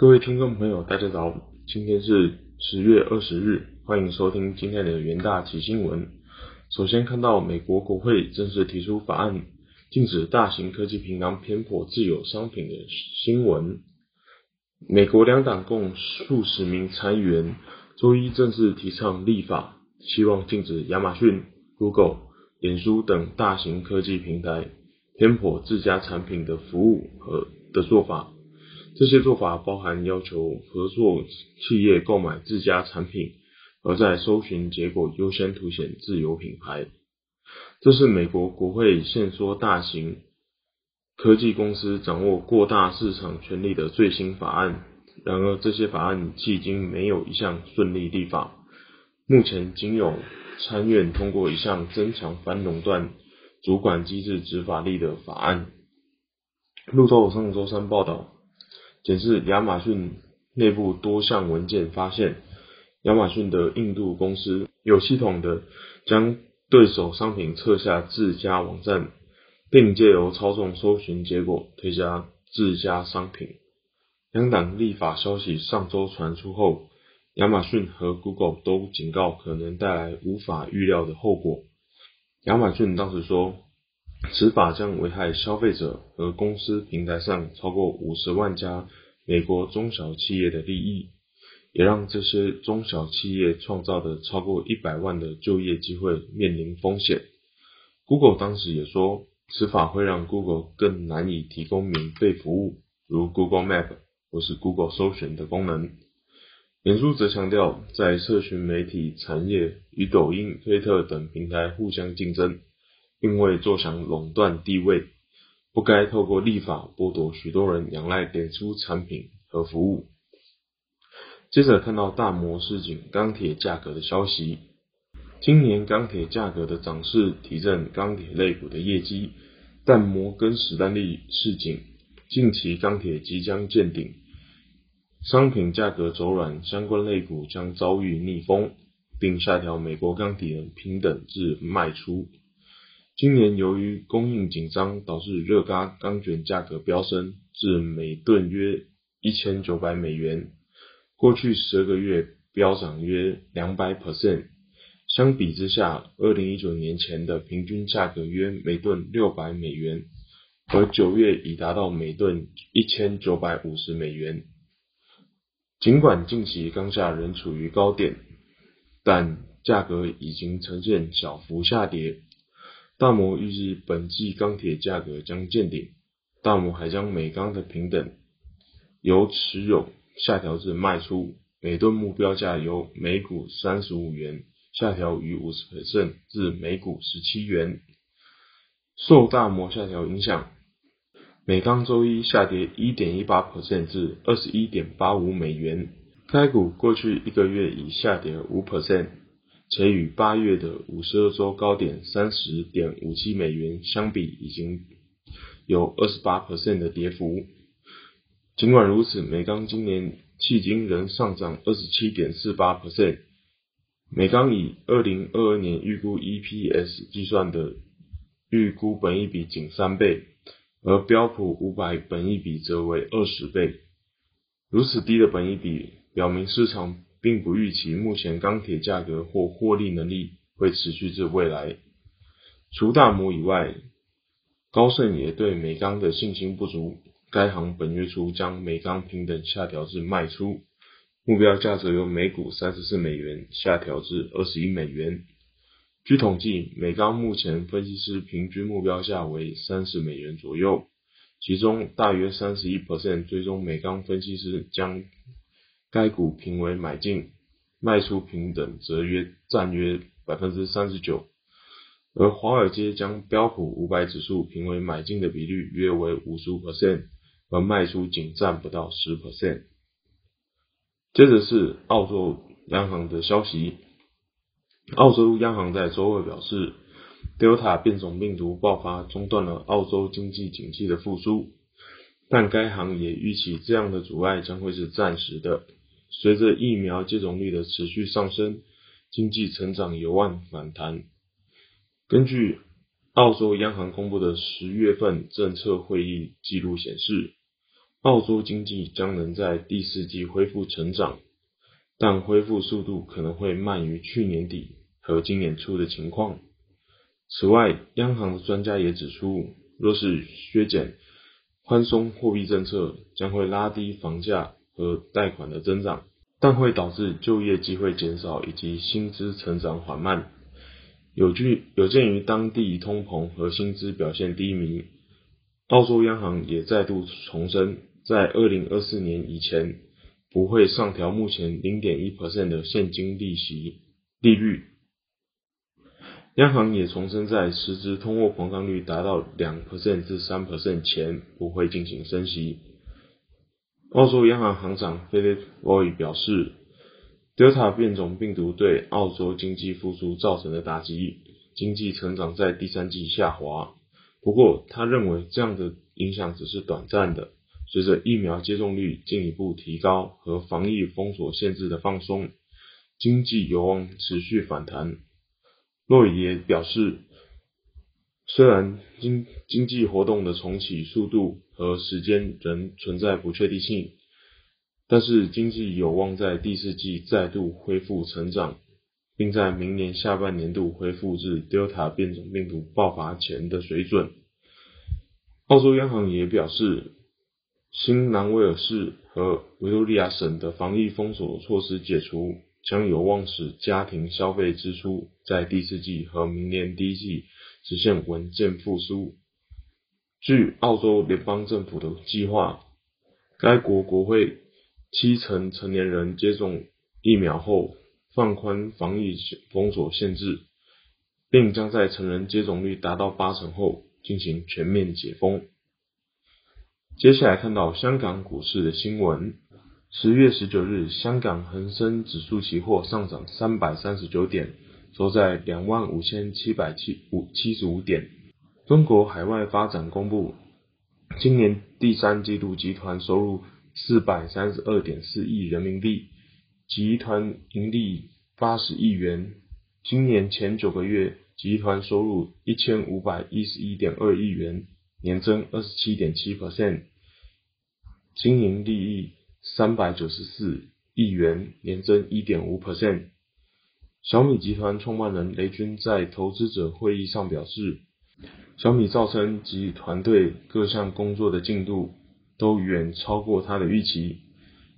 各位听众朋友，大家早，今天是十月二十日，欢迎收听今天的元大奇新闻。首先看到美国国会正式提出法案，禁止大型科技平台偏颇自有商品的新闻。美国两党共数十名参议员周一正式提倡立法，希望禁止亚马逊、Google、脸书等大型科技平台偏颇自家产品的服务和的做法。这些做法包含要求合作企业购买自家产品，而在搜寻结果优先凸显自有品牌。这是美国国会限缩大型科技公司掌握过大市场权力的最新法案。然而，这些法案迄今没有一项顺利立法。目前仅有参院通过一项增强反垄断主管机制执法力的法案。路透上周三报道。显示亚马逊内部多项文件发现，亚马逊的印度公司有系统的将对手商品撤下自家网站，并借由操纵搜寻结果推加自家商品。两党立法消息上周传出后，亚马逊和 Google 都警告可能带来无法预料的后果。亚马逊当时说，此法将危害消费者和公司平台上超过五十万家。美国中小企业的利益，也让这些中小企业创造的超过一百万的就业机会面临风险。Google 当时也说，此法会让 Google 更难以提供免费服务，如 Google Map 或是 Google 搜寻的功能。脸书则强调，在社群媒体产业与抖音、推特等平台互相竞争，并未坐享垄断地位。不该透过立法剥夺许多人仰赖脸书产品和服务。接着看到大摩市井钢铁价格的消息，今年钢铁价格的涨势提振钢铁类股的业绩，但摩根史丹利市井近期钢铁即将见顶，商品价格走软，相关类股将遭遇逆风，并下调美国钢铁平等至卖出。今年由于供应紧张，导致热轧钢卷价格飙升至每吨约一千九百美元，过去十二个月飙涨约两百 percent。相比之下，二零一九年前的平均价格约每吨六百美元，而九月已达到每吨一千九百五十美元。尽管近期钢价仍处于高点，但价格已经呈现小幅下跌。大摩预计本季钢铁价格将见顶。大摩还将美钢的平等由持有下调至卖出，每吨目标价由每股三十五元下调逾五十 percent 至每股十七元。受大摩下调影响，美钢周一下跌一点一八 percent 至二十一点八五美元。该股过去一个月已下跌五 percent。且与八月的五十二周高点三十点五七美元相比，已经有二十八 percent 的跌幅。尽管如此，美钢今年迄今仍上涨二十七点四八 percent。美钢以二零二二年预估 EPS 计算的预估本益比仅三倍，而标普五百本益比则为二十倍。如此低的本益比，表明市场。并不预期目前钢铁价格或获利能力会持续至未来。除大摩以外，高盛也对美钢的信心不足。该行本月初将美钢平等下调至卖出，目标价则由每股三十四美元下调至二十一美元。据统计，美钢目前分析师平均目标价为三十美元左右，其中大约三十一 percent 追踪美钢分析师将。该股评为买进，卖出平等则约占约百分之三十九，而华尔街将标普五百指数评为买进的比率约为五十五 percent，而卖出仅占不到十 percent。接着是澳洲央行的消息，澳洲央行在周二表示，Delta 变种病毒爆发中断了澳洲经济景气的复苏，但该行也预期这样的阻碍将会是暂时的。随着疫苗接种率的持续上升，经济成长有望反弹。根据澳洲央行公布的十月份政策会议记录显示，澳洲经济将能在第四季恢复成长，但恢复速度可能会慢于去年底和今年初的情况。此外，央行的专家也指出，若是削减宽松货币政策，将会拉低房价和贷款的增长，但会导致就业机会减少以及薪资成长缓慢。有据有鉴于当地通膨和薪资表现低迷，澳洲央行也再度重申，在二零二四年以前不会上调目前零点一 percent 的现金利息利率。央行也重申，在实质通货膨胀率达到两 percent 至三 percent 前不会进行升息。澳洲央行行长 Philip Loy 表示。Delta 变种病毒对澳洲经济复苏造成的打击，经济成长在第三季下滑。不过，他认为这样的影响只是短暂的。随着疫苗接种率进一步提高和防疫封锁限制的放松，经济有望持续反弹。洛伊也表示，虽然经经济活动的重启速度和时间仍存在不确定性。但是经济有望在第四季再度恢复成长，并在明年下半年度恢复至 Delta 变种病毒爆发前的水准。澳洲央行也表示，新南威尔士和维多利亚省的防疫封锁措施解除，将有望使家庭消费支出在第四季和明年第一季实现稳健复苏。据澳洲联邦政府的计划，该国国会。七成成年人接种疫苗后放宽防疫封锁限制，并将在成人接种率达到八成后进行全面解封。接下来看到香港股市的新闻：十月十九日，香港恒生指数期货上涨三百三十九点，收在两万五千七百七五七十五点。中国海外发展公布今年第三季度集团收入。四百三十二点四亿人民币，集团盈利八十亿元。今年前九个月，集团收入一千五百一十一点二亿元，年增二十七点七 percent，经营利益三百九十四亿元，年增一点五 percent。小米集团创办人雷军在投资者会议上表示，小米造成及团队各项工作的进度。都远超过他的预期，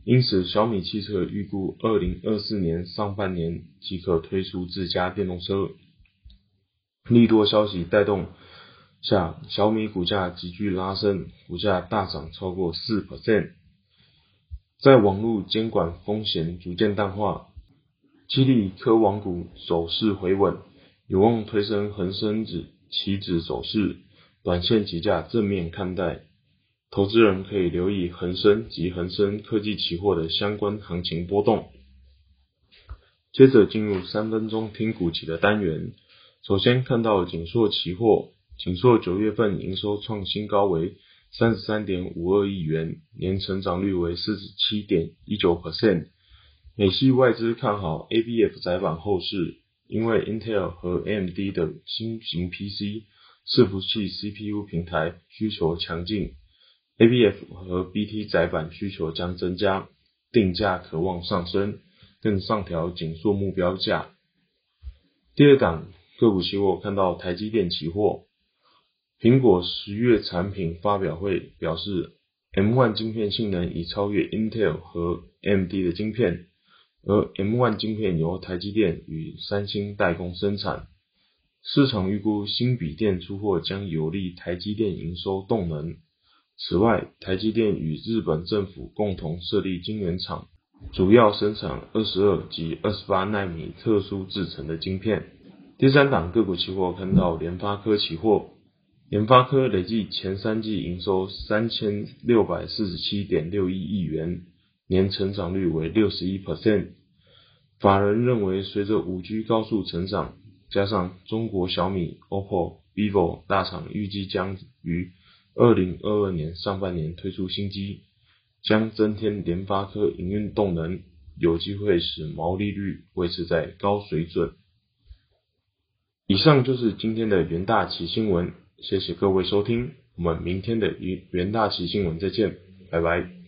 因此小米汽车预估二零二四年上半年即可推出自家电动车。利多消息带动下，小米股价急剧拉升，股价大涨超过四 percent。在网络监管风险逐渐淡化，激励科网股走势回稳，有望推升恒生指期指走势，短线急价正面看待。投资人可以留意恒生及恒生科技期货的相关行情波动。接着进入三分钟听股期的单元。首先看到锦硕期货，锦硕九月份营收创新高为三十三点五二亿元，年成长率为四十七点一九 percent。美系外资看好 ABF 窄板后市，因为 Intel 和 AMD 的新型 PC 伺服器 CPU 平台需求强劲。ABF 和 BT 窄板需求将增加，定价可望上升，更上调紧缩目标价。第二档个股期货看到台积电期货，苹果十月产品发表会表示，M1 晶片性能已超越 Intel 和 AMD 的晶片，而 M1 晶片由台积电与三星代工生产。市场预估新笔电出货将有利台积电营收动能。此外，台积电与日本政府共同设立晶圆厂，主要生产二十二及二十八纳米特殊制成的晶片。第三档个股期货看到联发科期货，联发科累计前三季营收三千六百四十七点六一亿元，年成长率为六十一 percent。法人认为，随着五 G 高速成长，加上中国小米、OPPO、vivo 大厂预计将于二零二二年上半年推出新机，将增添联发科营运动能，有机会使毛利率维持在高水准。以上就是今天的元大旗新闻，谢谢各位收听，我们明天的元元大喜新闻再见。拜拜。